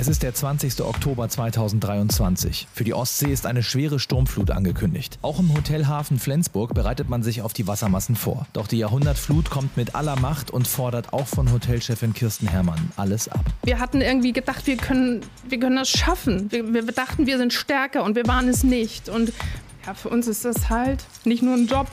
Es ist der 20. Oktober 2023. Für die Ostsee ist eine schwere Sturmflut angekündigt. Auch im Hotelhafen Flensburg bereitet man sich auf die Wassermassen vor. Doch die Jahrhundertflut kommt mit aller Macht und fordert auch von Hotelchefin Kirsten Herrmann alles ab. Wir hatten irgendwie gedacht, wir können, wir können das schaffen. Wir, wir dachten, wir sind stärker und wir waren es nicht. Und ja, für uns ist das halt nicht nur ein Job,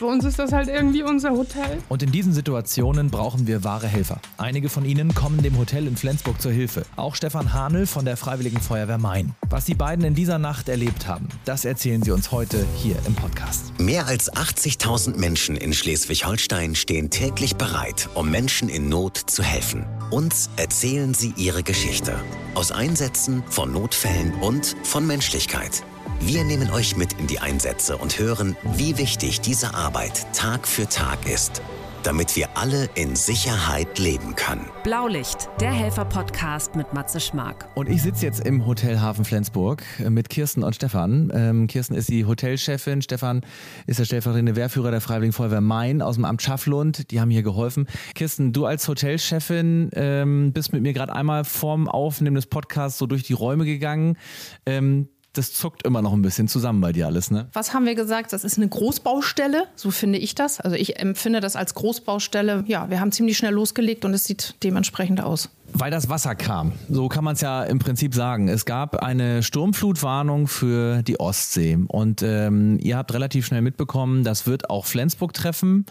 für uns ist das halt irgendwie unser Hotel. Und in diesen Situationen brauchen wir wahre Helfer. Einige von ihnen kommen dem Hotel in Flensburg zur Hilfe. Auch Stefan Hahnel von der Freiwilligen Feuerwehr Main. Was die beiden in dieser Nacht erlebt haben, das erzählen sie uns heute hier im Podcast. Mehr als 80.000 Menschen in Schleswig-Holstein stehen täglich bereit, um Menschen in Not zu helfen. Uns erzählen sie ihre Geschichte. Aus Einsätzen, von Notfällen und von Menschlichkeit. Wir nehmen euch mit in die Einsätze und hören, wie wichtig diese Arbeit Tag für Tag ist, damit wir alle in Sicherheit leben können. Blaulicht, der Helfer-Podcast mit Matze Schmark. Und ich sitze jetzt im Hotel Hafen Flensburg äh, mit Kirsten und Stefan. Ähm, Kirsten ist die Hotelchefin, Stefan ist der stellvertretende Wehrführer der Freiwilligen Feuerwehr Main aus dem Amt Schafflund. Die haben hier geholfen. Kirsten, du als Hotelchefin ähm, bist mit mir gerade einmal vorm Aufnehmen des Podcasts so durch die Räume gegangen. Ähm, das zuckt immer noch ein bisschen zusammen bei dir alles, ne? Was haben wir gesagt? Das ist eine Großbaustelle, so finde ich das. Also ich empfinde das als Großbaustelle. Ja, wir haben ziemlich schnell losgelegt und es sieht dementsprechend aus. Weil das Wasser kam. So kann man es ja im Prinzip sagen. Es gab eine Sturmflutwarnung für die Ostsee. Und ähm, ihr habt relativ schnell mitbekommen, das wird auch Flensburg treffen.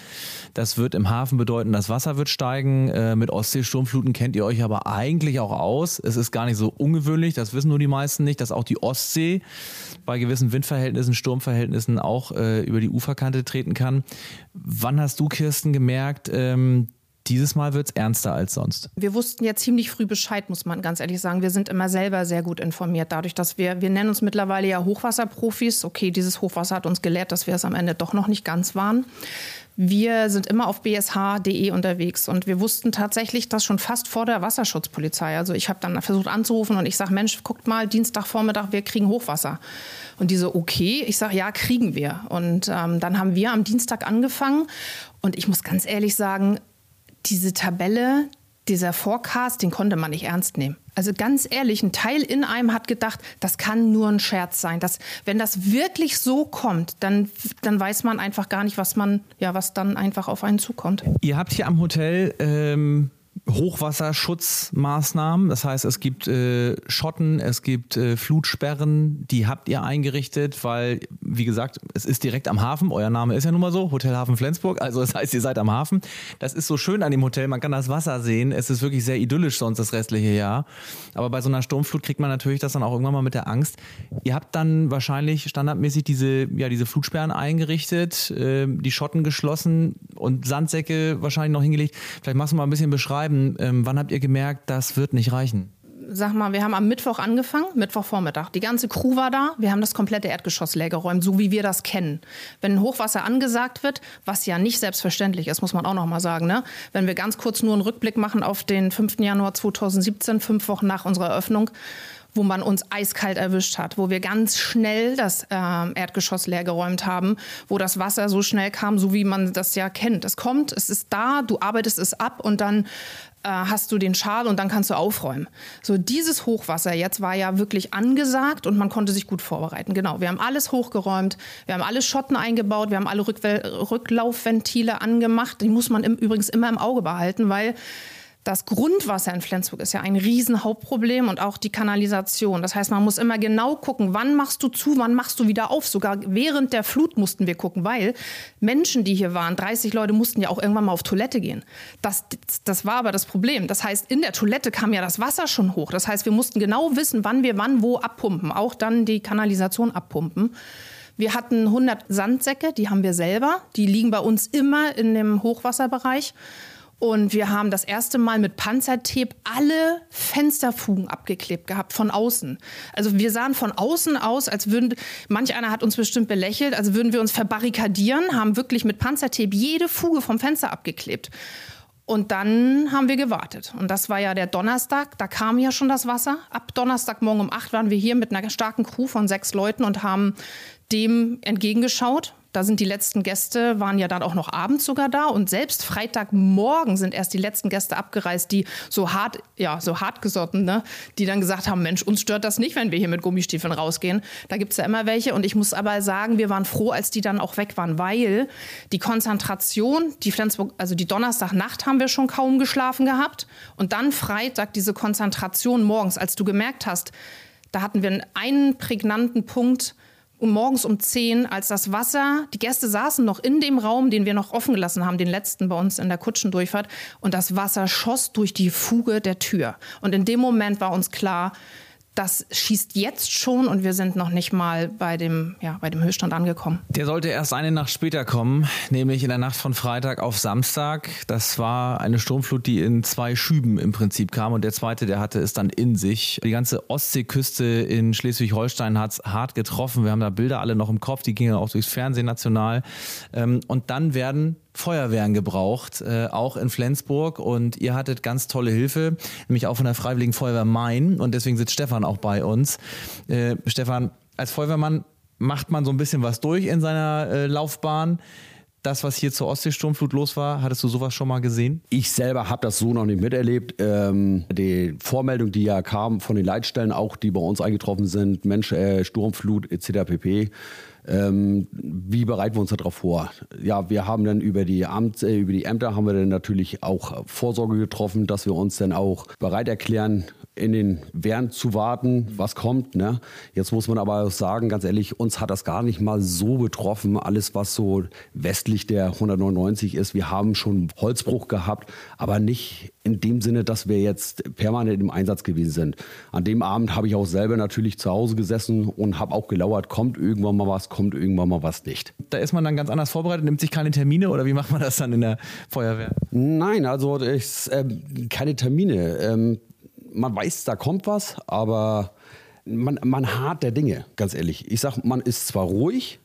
Das wird im Hafen bedeuten, das Wasser wird steigen. Äh, mit Ostsee-Sturmfluten kennt ihr euch aber eigentlich auch aus. Es ist gar nicht so ungewöhnlich, das wissen nur die meisten nicht, dass auch die Ostsee bei gewissen Windverhältnissen, Sturmverhältnissen auch äh, über die Uferkante treten kann. Wann hast du, Kirsten, gemerkt, ähm, dieses Mal wird es ernster als sonst. Wir wussten ja ziemlich früh Bescheid, muss man ganz ehrlich sagen. Wir sind immer selber sehr gut informiert, dadurch, dass wir, wir nennen uns mittlerweile ja Hochwasserprofis. Okay, dieses Hochwasser hat uns gelehrt, dass wir es am Ende doch noch nicht ganz waren. Wir sind immer auf bsh.de unterwegs und wir wussten tatsächlich das schon fast vor der Wasserschutzpolizei. Also ich habe dann versucht anzurufen und ich sage, Mensch, guckt mal, Dienstagvormittag, wir kriegen Hochwasser. Und die so, okay, ich sage, ja, kriegen wir. Und ähm, dann haben wir am Dienstag angefangen und ich muss ganz ehrlich sagen, diese Tabelle, dieser Forecast, den konnte man nicht ernst nehmen. Also ganz ehrlich, ein Teil in einem hat gedacht, das kann nur ein Scherz sein. Das, wenn das wirklich so kommt, dann, dann weiß man einfach gar nicht, was man, ja, was dann einfach auf einen zukommt. Ihr habt hier am Hotel ähm, Hochwasserschutzmaßnahmen. Das heißt, es gibt äh, Schotten, es gibt äh, Flutsperren, die habt ihr eingerichtet, weil, wie gesagt, es ist direkt am Hafen. Euer Name ist ja nun mal so, Hotel Hafen Flensburg. Also das heißt, ihr seid am Hafen. Das ist so schön an dem Hotel, man kann das Wasser sehen. Es ist wirklich sehr idyllisch sonst das restliche Jahr. Aber bei so einer Sturmflut kriegt man natürlich das dann auch irgendwann mal mit der Angst. Ihr habt dann wahrscheinlich standardmäßig diese, ja, diese Flutsperren eingerichtet, äh, die Schotten geschlossen und Sandsäcke wahrscheinlich noch hingelegt. Vielleicht machst du mal ein bisschen beschreiben, ähm, wann habt ihr gemerkt, das wird nicht reichen? sag mal, wir haben am Mittwoch angefangen, Mittwochvormittag. Die ganze Crew war da. Wir haben das komplette Erdgeschoss leer geräumt, so wie wir das kennen. Wenn Hochwasser angesagt wird, was ja nicht selbstverständlich ist, muss man auch noch mal sagen. Ne? Wenn wir ganz kurz nur einen Rückblick machen auf den 5. Januar 2017, fünf Wochen nach unserer Eröffnung, wo man uns eiskalt erwischt hat, wo wir ganz schnell das äh, Erdgeschoss leergeräumt haben, wo das Wasser so schnell kam, so wie man das ja kennt. Es kommt, es ist da, du arbeitest es ab und dann äh, hast du den Schal und dann kannst du aufräumen. So dieses Hochwasser jetzt war ja wirklich angesagt und man konnte sich gut vorbereiten. Genau, wir haben alles hochgeräumt, wir haben alle Schotten eingebaut, wir haben alle Rücklaufventile angemacht. Die muss man im, übrigens immer im Auge behalten, weil das Grundwasser in Flensburg ist ja ein Riesenhauptproblem und auch die Kanalisation. Das heißt, man muss immer genau gucken, wann machst du zu, wann machst du wieder auf. Sogar während der Flut mussten wir gucken, weil Menschen, die hier waren, 30 Leute, mussten ja auch irgendwann mal auf Toilette gehen. Das, das war aber das Problem. Das heißt, in der Toilette kam ja das Wasser schon hoch. Das heißt, wir mussten genau wissen, wann wir wann wo abpumpen. Auch dann die Kanalisation abpumpen. Wir hatten 100 Sandsäcke, die haben wir selber. Die liegen bei uns immer in dem Hochwasserbereich. Und wir haben das erste Mal mit Panzertape alle Fensterfugen abgeklebt gehabt von außen. Also wir sahen von außen aus, als würden, manch einer hat uns bestimmt belächelt, als würden wir uns verbarrikadieren, haben wirklich mit Panzertape jede Fuge vom Fenster abgeklebt. Und dann haben wir gewartet. Und das war ja der Donnerstag, da kam ja schon das Wasser. Ab Donnerstagmorgen um acht waren wir hier mit einer starken Crew von sechs Leuten und haben dem entgegengeschaut, Da sind die letzten Gäste, waren ja dann auch noch abends sogar da. Und selbst Freitagmorgen sind erst die letzten Gäste abgereist, die so hart, ja, so hartgesotten, ne? die dann gesagt haben, Mensch, uns stört das nicht, wenn wir hier mit Gummistiefeln rausgehen. Da gibt es ja immer welche. Und ich muss aber sagen, wir waren froh, als die dann auch weg waren, weil die Konzentration, die Flensburg, also die Donnerstagnacht haben wir schon kaum geschlafen gehabt. Und dann Freitag diese Konzentration morgens, als du gemerkt hast, da hatten wir einen prägnanten Punkt, um morgens um 10, als das Wasser, die Gäste saßen noch in dem Raum, den wir noch offen gelassen haben, den letzten bei uns in der Kutschendurchfahrt, und das Wasser schoss durch die Fuge der Tür. Und in dem Moment war uns klar, das schießt jetzt schon und wir sind noch nicht mal bei dem, ja, bei dem Höchststand angekommen. Der sollte erst eine Nacht später kommen, nämlich in der Nacht von Freitag auf Samstag. Das war eine Sturmflut, die in zwei Schüben im Prinzip kam und der zweite, der hatte es dann in sich. Die ganze Ostseeküste in Schleswig-Holstein hat es hart getroffen. Wir haben da Bilder alle noch im Kopf, die gingen auch durchs Fernsehen national. Ähm, und dann werden Feuerwehren gebraucht, äh, auch in Flensburg. Und ihr hattet ganz tolle Hilfe, nämlich auch von der Freiwilligen Feuerwehr Main. Und deswegen sitzt Stefan auch bei uns. Äh, Stefan, als Feuerwehrmann macht man so ein bisschen was durch in seiner äh, Laufbahn. Das, was hier zur Ostseesturmflut los war, hattest du sowas schon mal gesehen? Ich selber habe das so noch nicht miterlebt. Ähm, die Vormeldung, die ja kam von den Leitstellen, auch die bei uns eingetroffen sind, Mensch, äh, Sturmflut etc. pp ähm, wie bereiten wir uns darauf vor? Ja, wir haben dann über die, Amt, äh, über die Ämter haben wir dann natürlich auch Vorsorge getroffen, dass wir uns dann auch bereit erklären, in den Wehren zu warten, was kommt. Ne? Jetzt muss man aber auch sagen, ganz ehrlich, uns hat das gar nicht mal so betroffen, alles was so westlich der 199 ist. Wir haben schon Holzbruch gehabt, aber nicht in dem Sinne, dass wir jetzt permanent im Einsatz gewesen sind. An dem Abend habe ich auch selber natürlich zu Hause gesessen und habe auch gelauert, kommt irgendwann mal was, kommt irgendwann mal was nicht. Da ist man dann ganz anders vorbereitet, nimmt sich keine Termine oder wie macht man das dann in der Feuerwehr? Nein, also ich, äh, keine Termine. Ähm, man weiß, da kommt was, aber man, man hart der Dinge, ganz ehrlich. Ich sage, man ist zwar ruhig,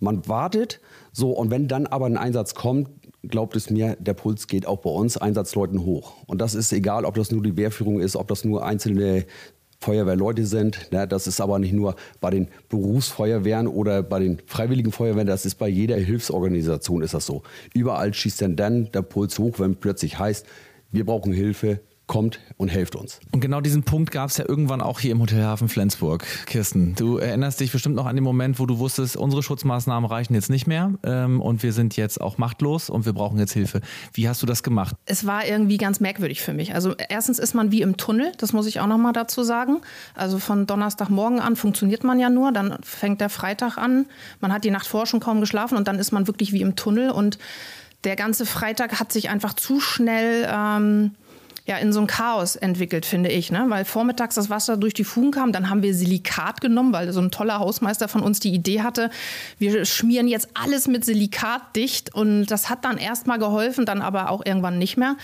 man wartet, so, und wenn dann aber ein Einsatz kommt, glaubt es mir, der Puls geht auch bei uns Einsatzleuten hoch. Und das ist egal, ob das nur die Wehrführung ist, ob das nur einzelne Feuerwehrleute sind. Ne, das ist aber nicht nur bei den Berufsfeuerwehren oder bei den freiwilligen Feuerwehren, das ist bei jeder Hilfsorganisation ist das so. Überall schießt dann, dann der Puls hoch, wenn plötzlich heißt, wir brauchen Hilfe, kommt und helft uns. Und genau diesen Punkt gab es ja irgendwann auch hier im Hotelhafen Flensburg. Kirsten, du erinnerst dich bestimmt noch an den Moment, wo du wusstest, unsere Schutzmaßnahmen reichen jetzt nicht mehr ähm, und wir sind jetzt auch machtlos und wir brauchen jetzt Hilfe. Wie hast du das gemacht? Es war irgendwie ganz merkwürdig für mich. Also erstens ist man wie im Tunnel, das muss ich auch noch mal dazu sagen. Also von Donnerstagmorgen an funktioniert man ja nur, dann fängt der Freitag an, man hat die Nacht vorher schon kaum geschlafen und dann ist man wirklich wie im Tunnel und der ganze Freitag hat sich einfach zu schnell ähm, ja in so ein Chaos entwickelt, finde ich. Ne? Weil vormittags das Wasser durch die Fugen kam, dann haben wir Silikat genommen, weil so ein toller Hausmeister von uns die Idee hatte, wir schmieren jetzt alles mit Silikat dicht und das hat dann erstmal geholfen, dann aber auch irgendwann nicht mehr.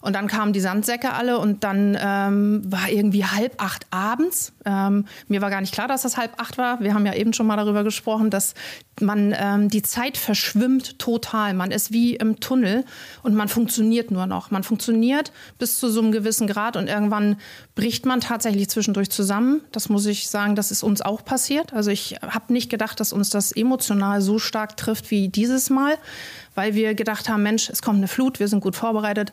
Und dann kamen die Sandsäcke alle und dann ähm, war irgendwie halb acht abends. Ähm, mir war gar nicht klar, dass das halb acht war. Wir haben ja eben schon mal darüber gesprochen, dass man ähm, die Zeit verschwimmt total. Man ist wie im Tunnel und man funktioniert nur noch. Man funktioniert bis zu so einem gewissen Grad und irgendwann bricht man tatsächlich zwischendurch zusammen. Das muss ich sagen, das ist uns auch passiert. Also ich habe nicht gedacht, dass uns das emotional so stark trifft wie dieses Mal, weil wir gedacht haben, Mensch, es kommt eine Flut, wir sind gut vorbereitet.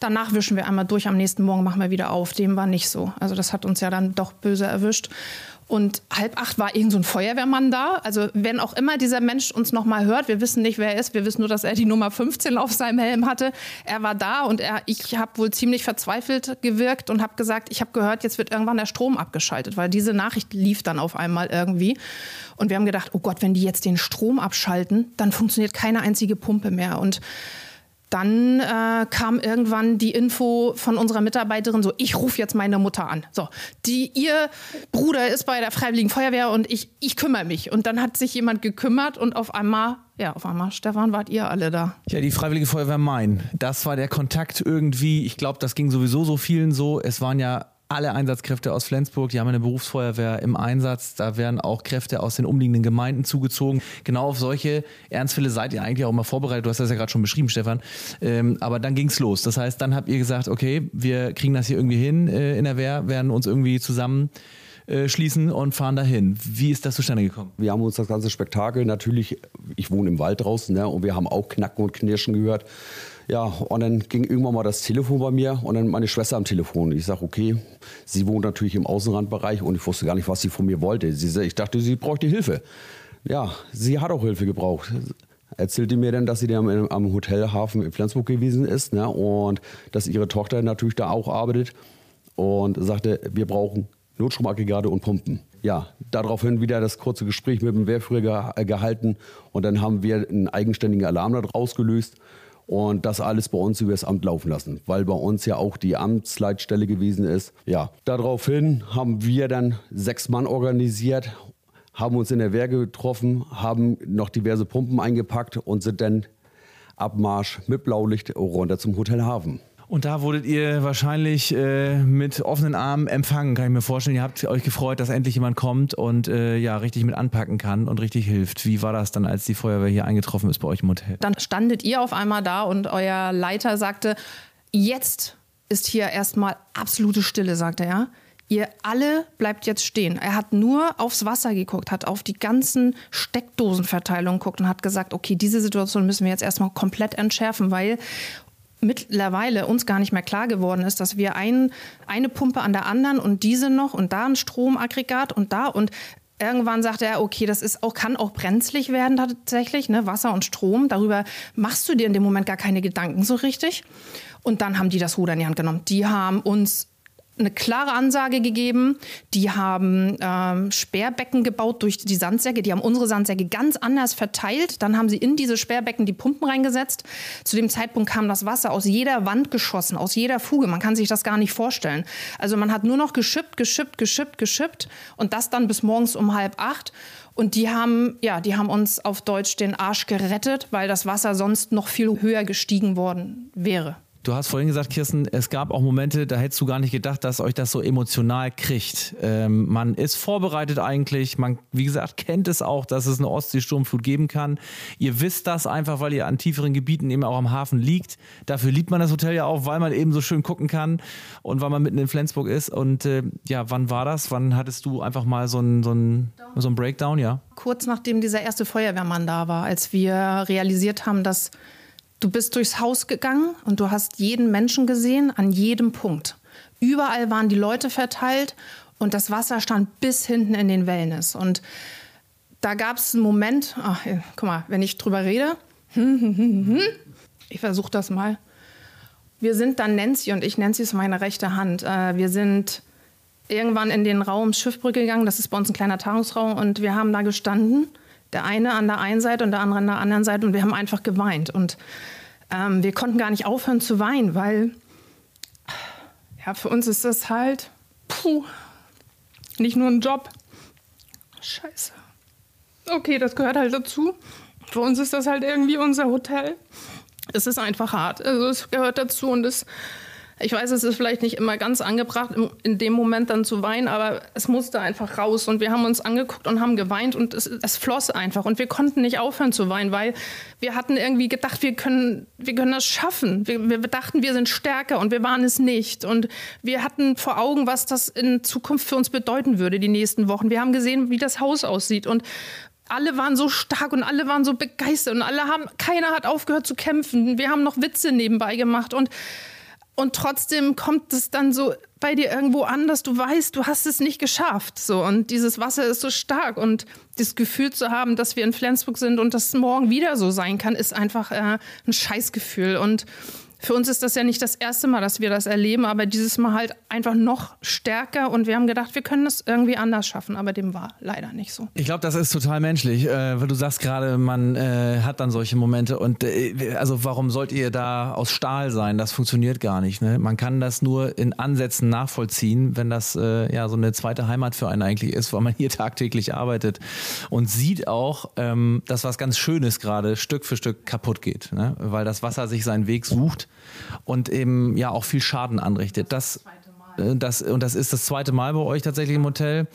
Danach wischen wir einmal durch, am nächsten Morgen machen wir wieder auf. Dem war nicht so. Also das hat uns ja dann doch böse erwischt. Und halb acht war irgend so ein Feuerwehrmann da. Also wenn auch immer dieser Mensch uns noch mal hört, wir wissen nicht, wer er ist. Wir wissen nur, dass er die Nummer 15 auf seinem Helm hatte. Er war da und er, ich habe wohl ziemlich verzweifelt gewirkt und habe gesagt, ich habe gehört, jetzt wird irgendwann der Strom abgeschaltet, weil diese Nachricht lief dann auf einmal irgendwie. Und wir haben gedacht, oh Gott, wenn die jetzt den Strom abschalten, dann funktioniert keine einzige Pumpe mehr. Und dann äh, kam irgendwann die Info von unserer Mitarbeiterin so, ich rufe jetzt meine Mutter an. So, die, ihr Bruder ist bei der Freiwilligen Feuerwehr und ich, ich kümmere mich. Und dann hat sich jemand gekümmert und auf einmal, ja, auf einmal, Stefan, wart ihr alle da. Ja, die Freiwillige Feuerwehr Main. Das war der Kontakt irgendwie. Ich glaube, das ging sowieso so vielen so. Es waren ja alle Einsatzkräfte aus Flensburg, die haben eine Berufsfeuerwehr im Einsatz. Da werden auch Kräfte aus den umliegenden Gemeinden zugezogen. Genau auf solche Ernstfälle seid ihr eigentlich auch immer vorbereitet. Du hast das ja gerade schon beschrieben, Stefan. Ähm, aber dann ging es los. Das heißt, dann habt ihr gesagt, okay, wir kriegen das hier irgendwie hin äh, in der Wehr, werden uns irgendwie zusammen äh, schließen und fahren dahin. Wie ist das zustande gekommen? Wir haben uns das ganze Spektakel natürlich, ich wohne im Wald draußen, ne, und wir haben auch Knacken und Knirschen gehört. Ja, und dann ging irgendwann mal das Telefon bei mir und dann meine Schwester am Telefon. Ich sage, okay, sie wohnt natürlich im Außenrandbereich und ich wusste gar nicht, was sie von mir wollte. Sie, ich dachte, sie bräuchte Hilfe. Ja, sie hat auch Hilfe gebraucht. Erzählte mir dann, dass sie dann am Hotelhafen in Flensburg gewesen ist ne, und dass ihre Tochter natürlich da auch arbeitet und sagte, wir brauchen Notstromaggregate und Pumpen. Ja, daraufhin wieder das kurze Gespräch mit dem Wehrführer gehalten und dann haben wir einen eigenständigen Alarm ausgelöst und das alles bei uns über das Amt laufen lassen, weil bei uns ja auch die Amtsleitstelle gewesen ist. Ja, daraufhin haben wir dann sechs Mann organisiert, haben uns in der Wehr getroffen, haben noch diverse Pumpen eingepackt und sind dann Abmarsch mit Blaulicht runter zum Hotel Hafen. Und da wurdet ihr wahrscheinlich äh, mit offenen Armen empfangen, kann ich mir vorstellen. Ihr habt euch gefreut, dass endlich jemand kommt und äh, ja richtig mit anpacken kann und richtig hilft. Wie war das dann, als die Feuerwehr hier eingetroffen ist bei euch im Hotel? Dann standet ihr auf einmal da und euer Leiter sagte, jetzt ist hier erstmal absolute Stille, sagte er. Ihr alle bleibt jetzt stehen. Er hat nur aufs Wasser geguckt, hat auf die ganzen Steckdosenverteilungen geguckt und hat gesagt, okay, diese Situation müssen wir jetzt erstmal komplett entschärfen, weil mittlerweile uns gar nicht mehr klar geworden ist, dass wir ein, eine Pumpe an der anderen und diese noch und da ein Stromaggregat und da und Irgendwann sagte er, okay, das ist auch, kann auch brenzlig werden tatsächlich, ne? Wasser und Strom. Darüber machst du dir in dem Moment gar keine Gedanken so richtig. Und dann haben die das Ruder in die Hand genommen. Die haben uns eine klare Ansage gegeben. Die haben ähm, Sperrbecken gebaut durch die Sandsäcke. Die haben unsere Sandsäcke ganz anders verteilt. Dann haben sie in diese Sperrbecken die Pumpen reingesetzt. Zu dem Zeitpunkt kam das Wasser aus jeder Wand geschossen, aus jeder Fuge. Man kann sich das gar nicht vorstellen. Also man hat nur noch geschippt, geschippt, geschippt, geschippt und das dann bis morgens um halb acht. Und die haben, ja, die haben uns auf Deutsch den Arsch gerettet, weil das Wasser sonst noch viel höher gestiegen worden wäre. Du hast vorhin gesagt, Kirsten, es gab auch Momente, da hättest du gar nicht gedacht, dass euch das so emotional kriegt. Ähm, man ist vorbereitet eigentlich. Man, wie gesagt, kennt es auch, dass es eine Ostseesturmflut geben kann. Ihr wisst das einfach, weil ihr an tieferen Gebieten eben auch am Hafen liegt. Dafür liebt man das Hotel ja auch, weil man eben so schön gucken kann und weil man mitten in Flensburg ist. Und äh, ja, wann war das? Wann hattest du einfach mal so einen so so ein Breakdown? Ja. Kurz nachdem dieser erste Feuerwehrmann da war, als wir realisiert haben, dass Du bist durchs Haus gegangen und du hast jeden Menschen gesehen an jedem Punkt. Überall waren die Leute verteilt und das Wasser stand bis hinten in den Wellness. Und da gab es einen Moment, ach, guck mal, wenn ich drüber rede, ich versuche das mal. Wir sind dann Nancy und ich, Nancy ist meine rechte Hand. Äh, wir sind irgendwann in den Raum Schiffbrücke gegangen, das ist bei uns ein kleiner Tagungsraum und wir haben da gestanden der eine an der einen Seite und der andere an der anderen Seite und wir haben einfach geweint. Und ähm, wir konnten gar nicht aufhören zu weinen, weil ja, für uns ist das halt puh, nicht nur ein Job. Scheiße. Okay, das gehört halt dazu. Für uns ist das halt irgendwie unser Hotel. Es ist einfach hart. Also es gehört dazu und es ich weiß, es ist vielleicht nicht immer ganz angebracht, in dem Moment dann zu weinen, aber es musste einfach raus. Und wir haben uns angeguckt und haben geweint und es, es floss einfach. Und wir konnten nicht aufhören zu weinen, weil wir hatten irgendwie gedacht, wir können, wir können das schaffen. Wir, wir dachten, wir sind stärker und wir waren es nicht. Und wir hatten vor Augen, was das in Zukunft für uns bedeuten würde, die nächsten Wochen. Wir haben gesehen, wie das Haus aussieht. Und alle waren so stark und alle waren so begeistert und alle haben, keiner hat aufgehört zu kämpfen. Wir haben noch Witze nebenbei gemacht und und trotzdem kommt es dann so bei dir irgendwo an, dass du weißt, du hast es nicht geschafft. So. Und dieses Wasser ist so stark. Und das Gefühl zu haben, dass wir in Flensburg sind und das morgen wieder so sein kann, ist einfach äh, ein Scheißgefühl. Und für uns ist das ja nicht das erste Mal, dass wir das erleben, aber dieses Mal halt einfach noch stärker und wir haben gedacht, wir können das irgendwie anders schaffen, aber dem war leider nicht so. Ich glaube, das ist total menschlich, äh, weil du sagst gerade, man äh, hat dann solche Momente und äh, also warum sollt ihr da aus Stahl sein? Das funktioniert gar nicht. Ne? Man kann das nur in Ansätzen nachvollziehen, wenn das äh, ja so eine zweite Heimat für einen eigentlich ist, weil man hier tagtäglich arbeitet und sieht auch, ähm, dass was ganz Schönes gerade Stück für Stück kaputt geht, ne? weil das Wasser sich seinen Weg sucht und eben ja auch viel Schaden anrichtet. Das Äh, das, und das ist das zweite Mal bei euch tatsächlich im Hotel.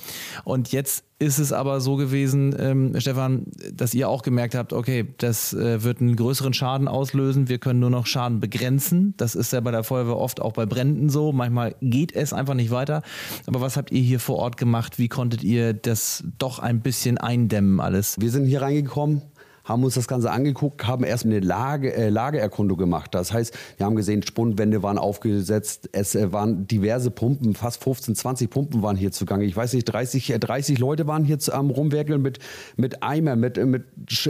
Und jetzt ist es aber so gewesen, ähm, Stefan, dass ihr auch gemerkt habt, okay, das äh, wird einen größeren Schaden auslösen. Wir können nur noch Schaden begrenzen. Das ist ja bei der Feuerwehr oft auch bei Bränden so. Manchmal geht es einfach nicht weiter. Aber was habt ihr hier vor Ort gemacht? Wie konntet ihr das doch ein bisschen eindämmen alles? Wir sind hier reingekommen haben uns das Ganze angeguckt, haben erst eine Lage, äh, Lageerkundung gemacht. Das heißt, wir haben gesehen, Spundwände waren aufgesetzt, es äh, waren diverse Pumpen, fast 15, 20 Pumpen waren hier zugange. Ich weiß nicht, 30, 30 äh, Leute waren hier am Rumwerkeln mit, mit Eimer, mit, äh, mit,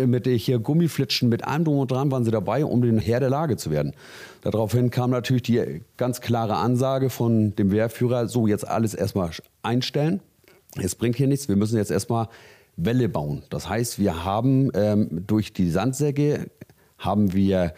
mit hier Gummiflitschen, mit allem drum und dran waren sie dabei, um den Herr der Lage zu werden. Daraufhin kam natürlich die ganz klare Ansage von dem Wehrführer, so jetzt alles erstmal einstellen. Es bringt hier nichts, wir müssen jetzt erstmal Welle bauen. Das heißt, wir haben ähm, durch die Sandsäcke haben wir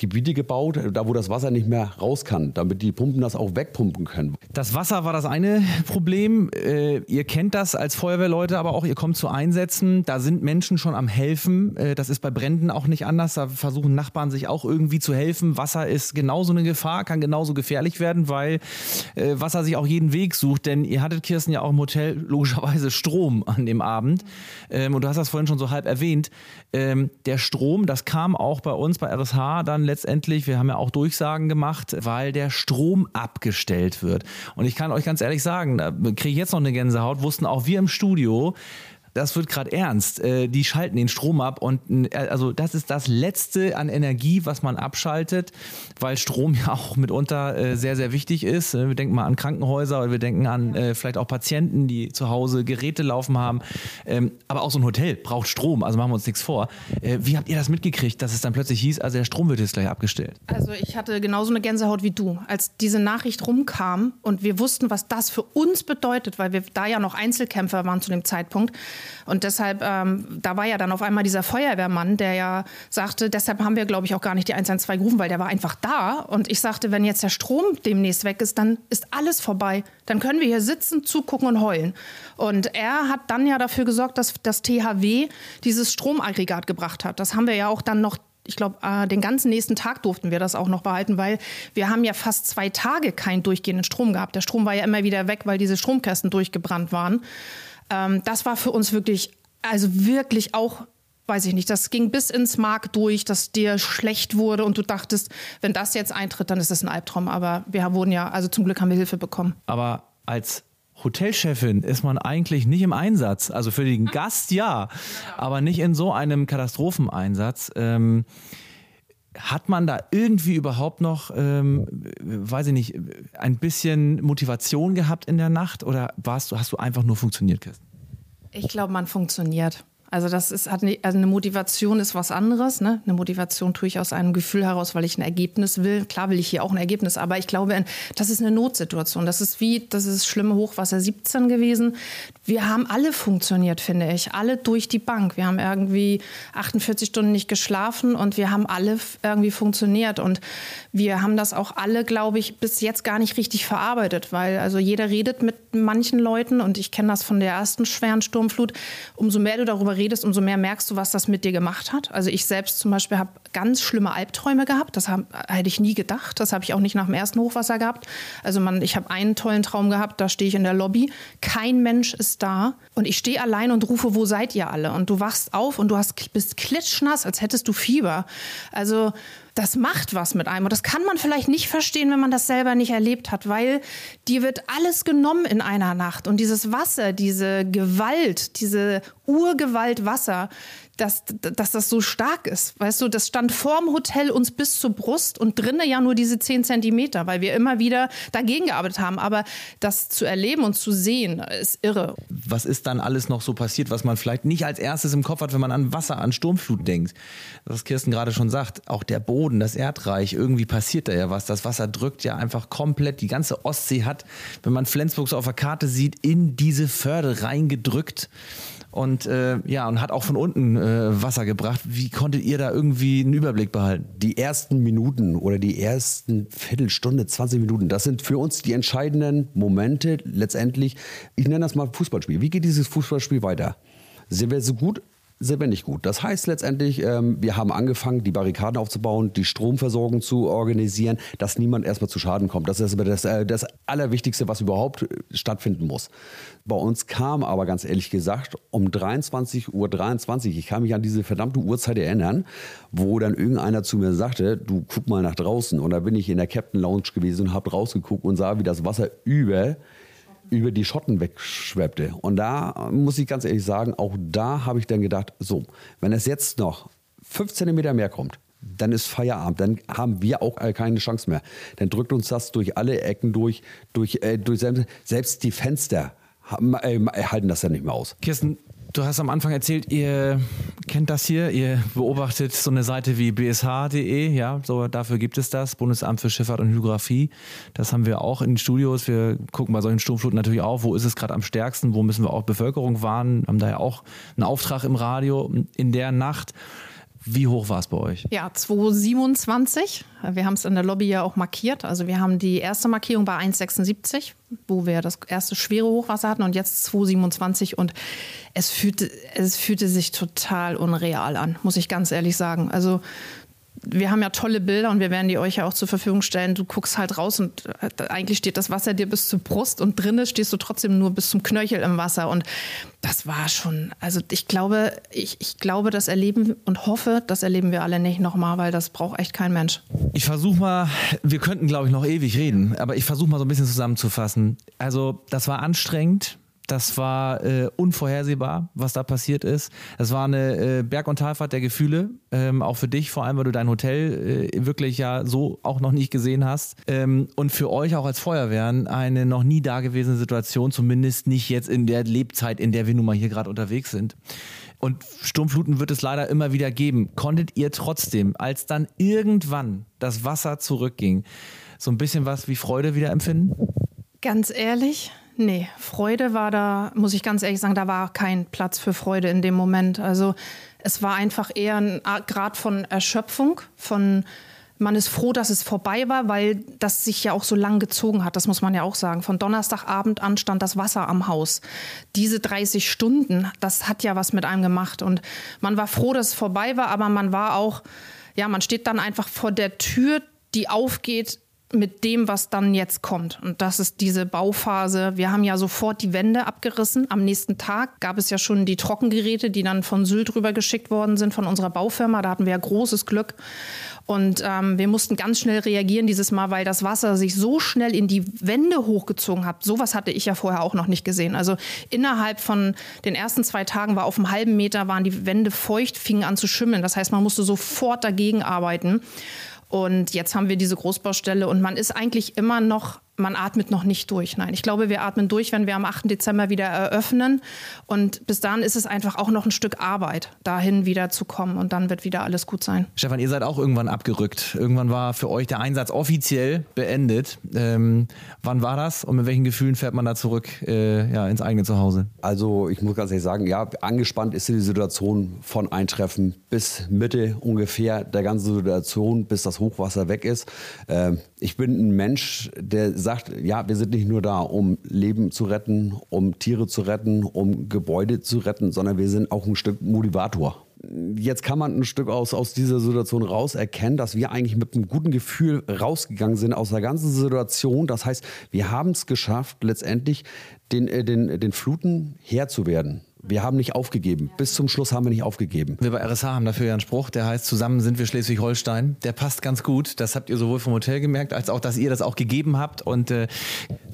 Gebiete gebaut, da wo das Wasser nicht mehr raus kann, damit die Pumpen das auch wegpumpen können. Das Wasser war das eine Problem. Äh, ihr kennt das als Feuerwehrleute, aber auch ihr kommt zu Einsätzen. Da sind Menschen schon am helfen. Äh, das ist bei Bränden auch nicht anders. Da versuchen Nachbarn sich auch irgendwie zu helfen. Wasser ist genauso eine Gefahr, kann genauso gefährlich werden, weil äh, Wasser sich auch jeden Weg sucht. Denn ihr hattet, Kirsten, ja auch im Hotel logischerweise Strom an dem Abend. Ähm, und du hast das vorhin schon so halb erwähnt. Ähm, der Strom, das kam auch bei uns bei RSH dann letztendlich, wir haben ja auch Durchsagen gemacht, weil der Strom abgestellt wird. Und ich kann euch ganz ehrlich sagen, da kriege ich jetzt noch eine Gänsehaut, wussten auch wir im Studio, das wird gerade ernst. Äh, die schalten den Strom ab und äh, also das ist das Letzte an Energie, was man abschaltet, weil Strom ja auch mitunter äh, sehr, sehr wichtig ist. Wir denken mal an Krankenhäuser oder wir denken an vielleicht auch Patienten, die zu Hause Geräte laufen haben. Ähm, aber auch so ein Hotel braucht Strom, also machen wir uns nichts vor. Wie habt ihr das mitgekriegt, dass es dann plötzlich hieß, also der Strom wird jetzt gleich abgestellt? Also ich hatte genauso eine Gänsehaut wie du, als diese Nachricht rumkam und wir wussten, was das für uns bedeutet, weil wir da ja noch Einzelkämpfer waren zu dem Zeitpunkt. Und deshalb, ähm, da war ja dann auf einmal dieser Feuerwehrmann, der ja sagte, deshalb haben wir, glaube ich, auch gar nicht die 112 gerufen, weil der war einfach da. Und ich sagte, wenn jetzt der Strom demnächst weg ist, dann ist alles vorbei. Dann können wir hier sitzen, zugucken und heulen. Und er hat dann ja dafür gesorgt, dass das THW dieses Stromaggregat gebracht hat. Das haben wir ja auch dann noch ich glaube, äh, den ganzen nächsten Tag durften wir das auch noch behalten, weil wir haben ja fast zwei Tage keinen durchgehenden Strom gehabt. Der Strom war ja immer wieder weg, weil diese Stromkästen durchgebrannt waren. Ähm, das war für uns wirklich, also wirklich auch weiß ich nicht, das ging bis ins Mark durch, dass dir schlecht wurde und du dachtest, wenn das jetzt eintritt, dann ist das ein Albtraum. Aber wir wurden ja, also zum Glück haben wir Hilfe bekommen. Aber als Hotelchefin ist man eigentlich nicht im Einsatz. Also für den Gast ja, aber nicht in so einem Katastropheneinsatz. Ähm, hat man da irgendwie überhaupt noch, ähm, weiß ich nicht, ein bisschen Motivation gehabt in der Nacht oder warst du, hast du einfach nur funktioniert, Kirsten? Ich glaube, man funktioniert. Also das ist hat also eine Motivation ist was anderes. Ne? Eine Motivation tue ich aus einem Gefühl heraus, weil ich ein Ergebnis will. Klar will ich hier auch ein Ergebnis, aber ich glaube, das ist eine Notsituation. Das ist wie das ist schlimme Hochwasser 17 gewesen. Wir haben alle funktioniert, finde ich, alle durch die Bank. Wir haben irgendwie 48 Stunden nicht geschlafen und wir haben alle irgendwie funktioniert und wir haben das auch alle, glaube ich, bis jetzt gar nicht richtig verarbeitet, weil also jeder redet mit manchen Leuten und ich kenne das von der ersten schweren Sturmflut. Umso mehr du darüber redest, umso mehr merkst du, was das mit dir gemacht hat. Also ich selbst zum Beispiel habe ganz schlimme Albträume gehabt. Das hätte ich nie gedacht. Das habe ich auch nicht nach dem ersten Hochwasser gehabt. Also man, ich habe einen tollen Traum gehabt. Da stehe ich in der Lobby. Kein Mensch ist da und ich stehe allein und rufe: Wo seid ihr alle? Und du wachst auf und du hast, bist klitschnass, als hättest du Fieber. Also das macht was mit einem. Und das kann man vielleicht nicht verstehen, wenn man das selber nicht erlebt hat, weil dir wird alles genommen in einer Nacht. Und dieses Wasser, diese Gewalt, diese Urgewalt Wasser, dass, dass das so stark ist. Weißt du, das stand vorm Hotel uns bis zur Brust und drinnen ja nur diese 10 Zentimeter, weil wir immer wieder dagegen gearbeitet haben. Aber das zu erleben und zu sehen, ist irre. Was ist dann alles noch so passiert, was man vielleicht nicht als erstes im Kopf hat, wenn man an Wasser, an Sturmflut denkt? Was Kirsten gerade schon sagt, auch der Boden, das Erdreich, irgendwie passiert da ja was. Das Wasser drückt ja einfach komplett, die ganze Ostsee hat, wenn man Flensburg so auf der Karte sieht, in diese Förde reingedrückt und äh, ja und hat auch von unten äh, Wasser gebracht. Wie konntet ihr da irgendwie einen Überblick behalten? Die ersten Minuten oder die ersten Viertelstunde, 20 Minuten, das sind für uns die entscheidenden Momente letztendlich. Ich nenne das mal Fußballspiel. Wie geht dieses Fußballspiel weiter? Sind wir so gut sind wir nicht gut. Das heißt letztendlich, ähm, wir haben angefangen, die Barrikaden aufzubauen, die Stromversorgung zu organisieren, dass niemand erstmal zu Schaden kommt. Das ist das, äh, das Allerwichtigste, was überhaupt stattfinden muss. Bei uns kam aber ganz ehrlich gesagt um 23.23 Uhr, 23, ich kann mich an diese verdammte Uhrzeit erinnern, wo dann irgendeiner zu mir sagte, du guck mal nach draußen. Und da bin ich in der Captain Lounge gewesen und habe rausgeguckt und sah, wie das Wasser über über die Schotten wegschweppte. Und da muss ich ganz ehrlich sagen, auch da habe ich dann gedacht, so, wenn es jetzt noch fünf Zentimeter mehr kommt, dann ist Feierabend, dann haben wir auch keine Chance mehr. Dann drückt uns das durch alle Ecken durch, durch, äh, durch selbst die Fenster haben, äh, halten das dann nicht mehr aus. Kirsten, Du hast am Anfang erzählt, ihr kennt das hier, ihr beobachtet so eine Seite wie bsh.de, ja, so dafür gibt es das, Bundesamt für Schifffahrt und Hydrographie. Das haben wir auch in den Studios. Wir gucken bei solchen Sturmfluten natürlich auch, wo ist es gerade am stärksten, wo müssen wir auch Bevölkerung warnen, haben da ja auch einen Auftrag im Radio in der Nacht. Wie hoch war es bei euch? Ja, 227. Wir haben es in der Lobby ja auch markiert. Also wir haben die erste Markierung bei 1,76, wo wir das erste schwere Hochwasser hatten und jetzt 227 und es fühlte, es fühlte sich total unreal an, muss ich ganz ehrlich sagen. Also wir haben ja tolle Bilder und wir werden die euch ja auch zur Verfügung stellen. Du guckst halt raus und äh, eigentlich steht das Wasser dir bis zur Brust und drinnen stehst du trotzdem nur bis zum Knöchel im Wasser. Und das war schon, also ich glaube, ich, ich glaube, das erleben und hoffe, das erleben wir alle nicht nochmal, weil das braucht echt kein Mensch. Ich versuche mal, wir könnten glaube ich noch ewig reden, aber ich versuche mal so ein bisschen zusammenzufassen. Also das war anstrengend das war äh, unvorhersehbar, was da passiert ist. Es war eine äh, Berg- und Talfahrt der Gefühle, ähm, auch für dich, vor allem, weil du dein Hotel äh, wirklich ja so auch noch nicht gesehen hast. Ähm, und für euch auch als Feuerwehren eine noch nie dagewesene Situation, zumindest nicht jetzt in der Lebzeit, in der wir nun mal hier gerade unterwegs sind. Und Sturmfluten wird es leider immer wieder geben. Konntet ihr trotzdem, als dann irgendwann das Wasser zurückging, so ein bisschen was wie Freude wieder empfinden? Ganz ehrlich, Nee, Freude war da, muss ich ganz ehrlich sagen, da war kein Platz für Freude in dem Moment. Also es war einfach eher ein Grad von Erschöpfung, von man ist froh, dass es vorbei war, weil das sich ja auch so lang gezogen hat. Das muss man ja auch sagen. Von Donnerstagabend an stand das Wasser am Haus. Diese 30 Stunden, das hat ja was mit einem gemacht. Und man war froh, dass es vorbei war, aber man war auch, ja, man steht dann einfach vor der Tür, die aufgeht mit dem, was dann jetzt kommt. Und das ist diese Bauphase. Wir haben ja sofort die Wände abgerissen. Am nächsten Tag gab es ja schon die Trockengeräte, die dann von Sylt rüber geschickt worden sind von unserer Baufirma. Da hatten wir ja großes Glück. Und ähm, wir mussten ganz schnell reagieren dieses Mal, weil das Wasser sich so schnell in die Wände hochgezogen hat. Sowas hatte ich ja vorher auch noch nicht gesehen. Also innerhalb von den ersten zwei Tagen war auf einem halben Meter waren die Wände feucht, fingen an zu schimmeln. Das heißt, man musste sofort dagegen arbeiten. Und jetzt haben wir diese Großbaustelle und man ist eigentlich immer noch man atmet noch nicht durch. Nein, ich glaube, wir atmen durch, wenn wir am 8. Dezember wieder eröffnen. Und bis dahin ist es einfach auch noch ein Stück Arbeit, dahin wieder zu kommen. Und dann wird wieder alles gut sein. Stefan, ihr seid auch irgendwann abgerückt. Irgendwann war für euch der Einsatz offiziell beendet. Ähm, wann war das und mit welchen Gefühlen fährt man da zurück äh, ja, ins eigene Zuhause? Also ich muss ganz ehrlich sagen, ja, angespannt ist die Situation von Eintreffen bis Mitte ungefähr der ganzen Situation, bis das Hochwasser weg ist. Ähm, ich bin ein Mensch, der sagt, sagt, ja, wir sind nicht nur da, um Leben zu retten, um Tiere zu retten, um Gebäude zu retten, sondern wir sind auch ein Stück Motivator. Jetzt kann man ein Stück aus, aus dieser Situation raus erkennen, dass wir eigentlich mit einem guten Gefühl rausgegangen sind aus der ganzen Situation. Das heißt, wir haben es geschafft, letztendlich den, äh, den, den Fluten Herr zu werden. Wir haben nicht aufgegeben. Bis zum Schluss haben wir nicht aufgegeben. Wir bei RSH haben dafür ja einen Spruch, der heißt, zusammen sind wir Schleswig-Holstein. Der passt ganz gut. Das habt ihr sowohl vom Hotel gemerkt, als auch, dass ihr das auch gegeben habt. Und äh,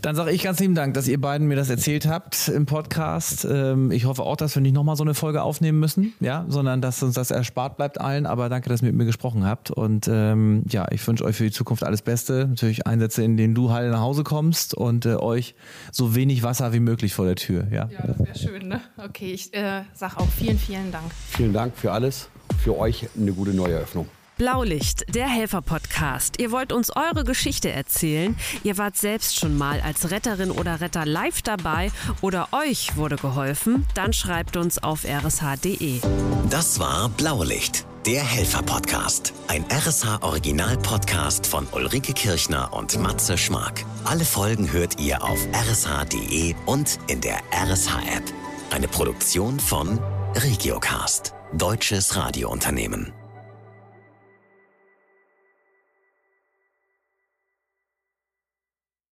dann sage ich ganz lieben Dank, dass ihr beiden mir das erzählt habt im Podcast. Ähm, ich hoffe auch, dass wir nicht nochmal so eine Folge aufnehmen müssen, ja, sondern dass uns das erspart bleibt allen. Aber danke, dass ihr mit mir gesprochen habt. Und ähm, ja, ich wünsche euch für die Zukunft alles Beste. Natürlich Einsätze, in denen du heil nach Hause kommst und äh, euch so wenig Wasser wie möglich vor der Tür. Ja, ja das wäre schön, ne? Okay. Okay, ich äh, sage auch vielen, vielen Dank. Vielen Dank für alles. Für euch eine gute Neueröffnung. Blaulicht, der Helfer-Podcast. Ihr wollt uns eure Geschichte erzählen. Ihr wart selbst schon mal als Retterin oder Retter live dabei oder euch wurde geholfen. Dann schreibt uns auf rsh.de. Das war Blaulicht, der Helfer-Podcast. Ein RSH-Original-Podcast von Ulrike Kirchner und Matze Schmark. Alle Folgen hört ihr auf rsh.de und in der RSH-App. Eine Produktion von Regiocast. Deutsches Radiounternehmen.